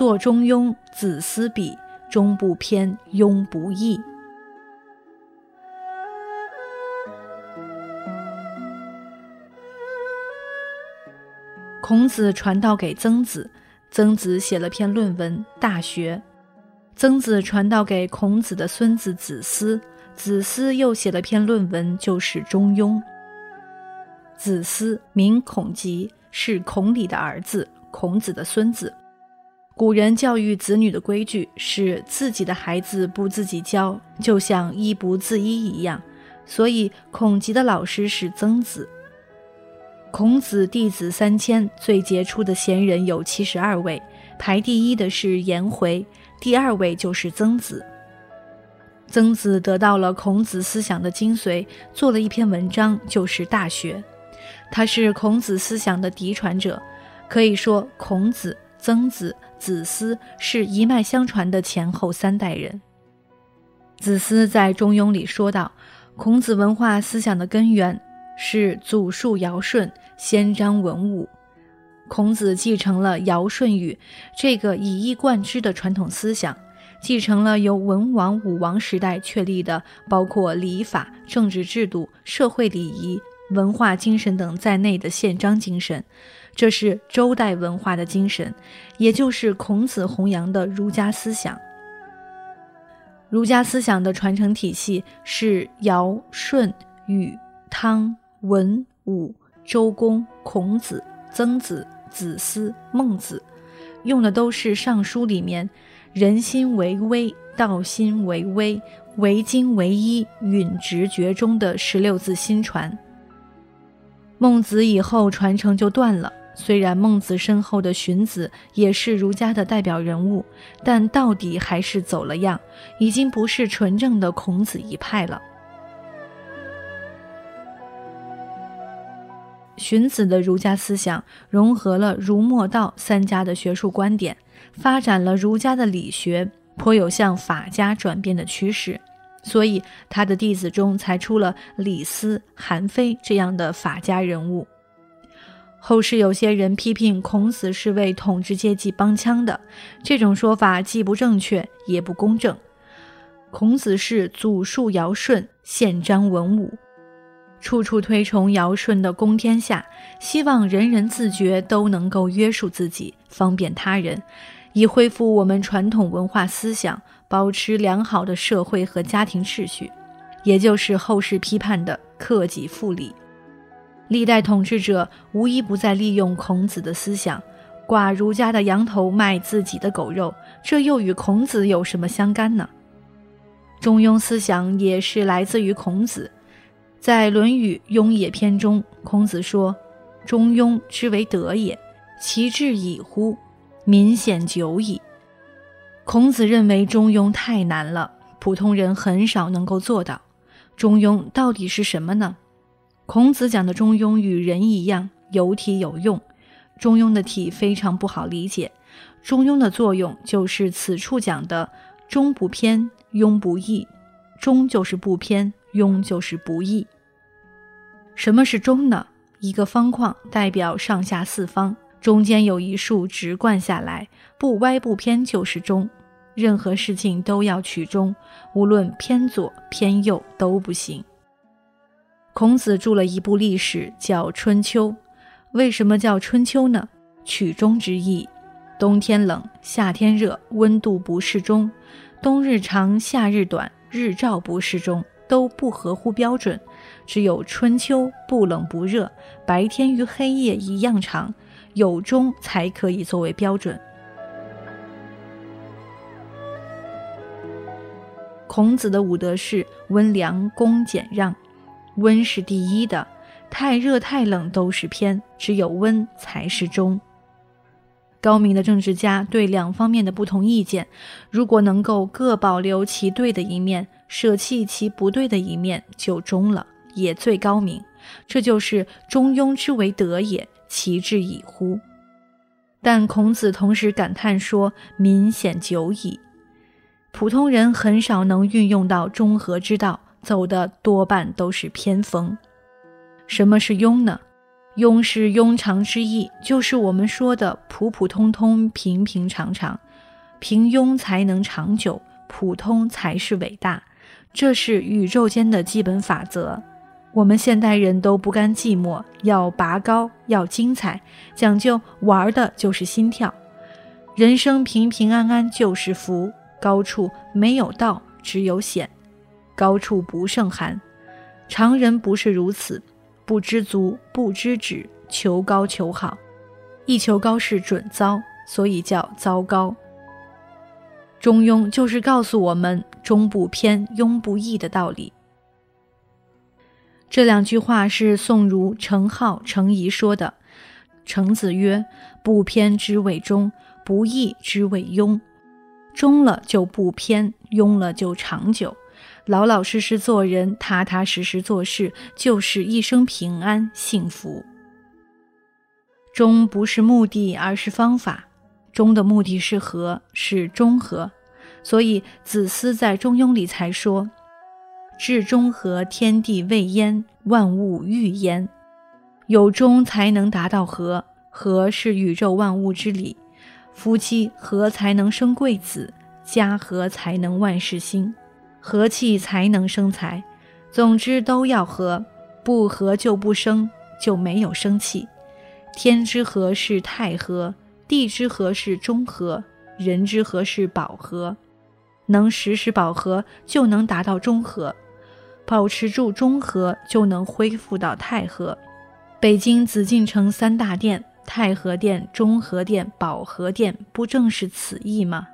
作中庸，子思笔，中不偏，庸不易。孔子传道给曾子，曾子写了篇论文《大学》。曾子传道给孔子的孙子子思，子思又写了篇论文，就是《中庸》。子思名孔集，是孔鲤的儿子，孔子的孙子。古人教育子女的规矩是自己的孩子不自己教，就像医不自医一样。所以孔吉的老师是曾子。孔子弟子三千，最杰出的贤人有七十二位，排第一的是颜回，第二位就是曾子。曾子得到了孔子思想的精髓，做了一篇文章，就是《大学》。他是孔子思想的嫡传者，可以说孔子。曾子、子思是一脉相传的前后三代人。子思在《中庸》里说道：“孔子文化思想的根源是祖述尧舜，先章文武。孔子继承了尧舜禹这个以一贯之的传统思想，继承了由文王、武王时代确立的包括礼法、政治制度、社会礼仪、文化精神等在内的宪章精神。”这是周代文化的精神，也就是孔子弘扬的儒家思想。儒家思想的传承体系是尧、舜、禹、汤、文、武、周公、孔子、曾子、子思、孟子，用的都是《尚书》里面“人心为微，道心为微，为精为一，允直觉”中的十六字心传。孟子以后传承就断了。虽然孟子身后的荀子也是儒家的代表人物，但到底还是走了样，已经不是纯正的孔子一派了。荀子的儒家思想融合了儒墨道三家的学术观点，发展了儒家的理学，颇有向法家转变的趋势，所以他的弟子中才出了李斯、韩非这样的法家人物。后世有些人批评孔子是为统治阶级帮腔的，这种说法既不正确也不公正。孔子是祖述尧舜，宪章文武，处处推崇尧舜的公天下，希望人人自觉都能够约束自己，方便他人，以恢复我们传统文化思想，保持良好的社会和家庭秩序，也就是后世批判的克己复礼。历代统治者无一不在利用孔子的思想，挂儒家的羊头卖自己的狗肉，这又与孔子有什么相干呢？中庸思想也是来自于孔子，在《论语·雍也篇》中，孔子说：“中庸之为德也，其志矣乎！民显久矣。”孔子认为中庸太难了，普通人很少能够做到。中庸到底是什么呢？孔子讲的中庸与人一样，有体有用。中庸的体非常不好理解，中庸的作用就是此处讲的“中不偏，庸不易”。中就是不偏，庸就是不易。什么是中呢？一个方框代表上下四方，中间有一竖直贯下来，不歪不偏就是中。任何事情都要取中，无论偏左偏右都不行。孔子著了一部历史，叫《春秋》。为什么叫春秋呢？取中之意。冬天冷，夏天热，温度不适中；冬日长，夏日短，日照不适中，都不合乎标准。只有春秋不冷不热，白天与黑夜一样长，有中才可以作为标准。孔子的五德是温良恭俭让。温是第一的，太热太冷都是偏，只有温才是中。高明的政治家对两方面的不同意见，如果能够各保留其对的一面，舍弃其不对的一面，就中了，也最高明。这就是中庸之为德也，其志矣乎？但孔子同时感叹说：“民显久矣。”普通人很少能运用到中和之道，走的多半都是偏锋。什么是庸呢？庸是庸常之意，就是我们说的普普通通、平平常常。平庸才能长久，普通才是伟大，这是宇宙间的基本法则。我们现代人都不甘寂寞，要拔高，要精彩，讲究玩的就是心跳。人生平平安安就是福，高处没有道，只有险。高处不胜寒，常人不是如此。不知足，不知止，求高求好，一求高是准糟，所以叫糟糕。中庸就是告诉我们中不偏，庸不易的道理。这两句话是宋儒程颢、程颐说的。程子曰：“不偏之谓中，不义之谓庸。中了就不偏，庸了就长久。”老老实实做人，踏踏实实做事，就是一生平安幸福。中不是目的，而是方法。中的目的是和，是中和。所以子思在《中庸》里才说：“至中和，天地未焉，万物欲焉。”有中才能达到和，和是宇宙万物之理。夫妻和才能生贵子，家和才能万事兴。和气才能生财，总之都要和，不和就不生，就没有生气。天之和是太和，地之和是中和，人之和是饱和。能时时饱和，就能达到中和；保持住中和，就能恢复到太和。北京紫禁城三大殿，太和殿、中和殿、保和殿，不正是此意吗？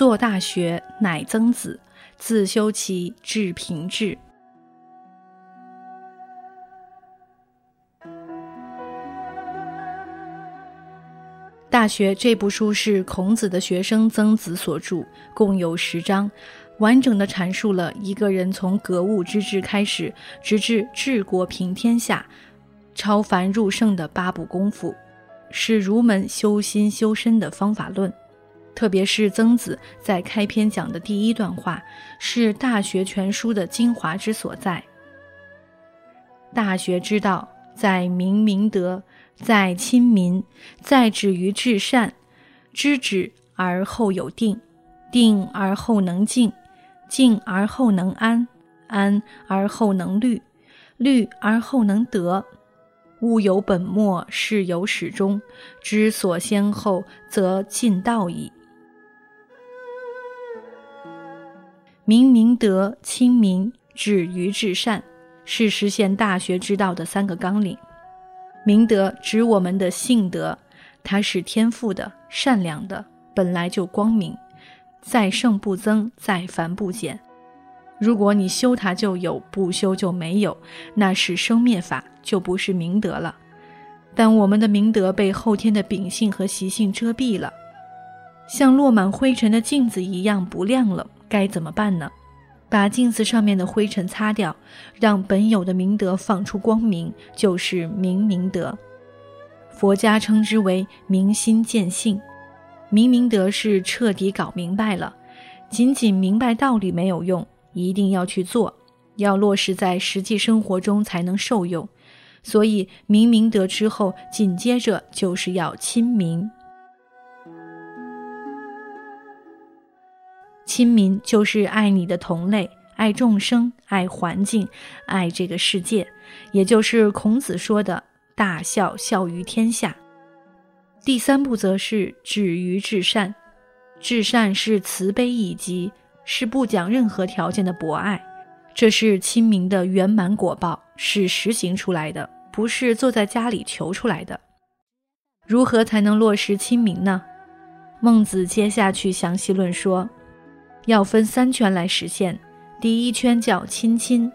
作《大学》，乃曾子，自修其至平治。《大学》这部书是孔子的学生曾子所著，共有十章，完整的阐述了一个人从格物致知开始，直至治国平天下、超凡入圣的八步功夫，是儒门修心修身的方法论。特别是曾子在开篇讲的第一段话，是《大学》全书的精华之所在。大学之道，在明明德，在亲民，在止于至善。知止而后有定，定而后能静，静而后能安，安而后能虑，虑而后能得。物有本末，事有始终，知所先后，则近道矣。明明德、亲民、止于至善，是实现大学之道的三个纲领。明德指我们的性德，它是天赋的、善良的，本来就光明，在圣不增，在凡不减。如果你修它就有，不修就没有，那是生灭法，就不是明德了。但我们的明德被后天的秉性和习性遮蔽了，像落满灰尘的镜子一样不亮了。该怎么办呢？把镜子上面的灰尘擦掉，让本有的明德放出光明，就是明明德。佛家称之为明心见性。明明德是彻底搞明白了，仅仅明白道理没有用，一定要去做，要落实在实际生活中才能受用。所以明明德之后，紧接着就是要亲民。亲民就是爱你的同类，爱众生，爱环境，爱这个世界，也就是孔子说的“大孝，孝于天下”。第三步则是止于至善，至善是慈悲以及，是不讲任何条件的博爱。这是亲民的圆满果报，是实行出来的，不是坐在家里求出来的。如何才能落实亲民呢？孟子接下去详细论说，要分三圈来实现。第一圈叫亲亲，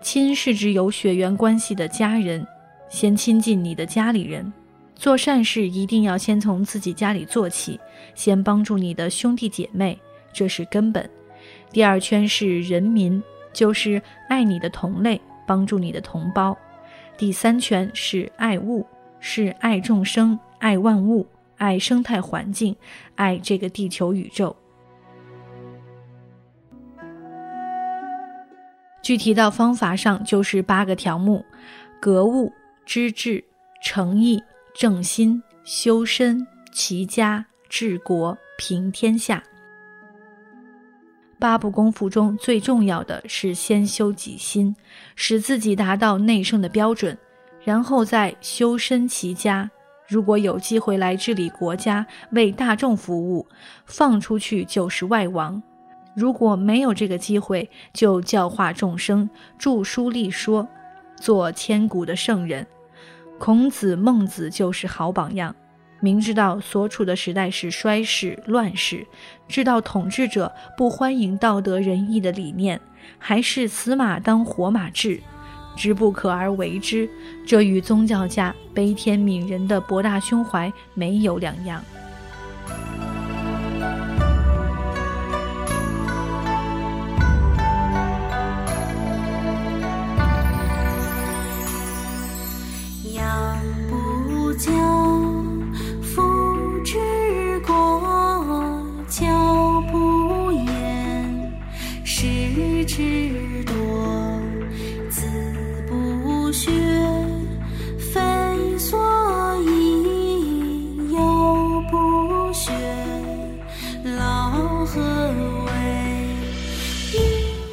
亲是指有血缘关系的家人，先亲近你的家里人。做善事一定要先从自己家里做起，先帮助你的兄弟姐妹，这是根本。第二圈是人民。就是爱你的同类，帮助你的同胞。第三圈是爱物，是爱众生、爱万物、爱生态环境、爱这个地球宇宙。具体到方法上，就是八个条目：格物、知志、诚意、正心、修身、齐家、治国、平天下。八部功夫中最重要的是先修己心，使自己达到内圣的标准，然后再修身齐家。如果有机会来治理国家，为大众服务，放出去就是外王；如果没有这个机会，就教化众生，著书立说，做千古的圣人。孔子、孟子就是好榜样。明知道所处的时代是衰世乱世，知道统治者不欢迎道德仁义的理念，还是死马当活马治，知不可而为之，这与宗教家悲天悯人的博大胸怀没有两样。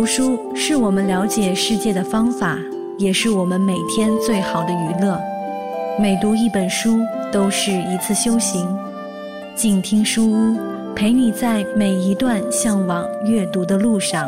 读书是我们了解世界的方法，也是我们每天最好的娱乐。每读一本书，都是一次修行。静听书屋，陪你在每一段向往阅读的路上。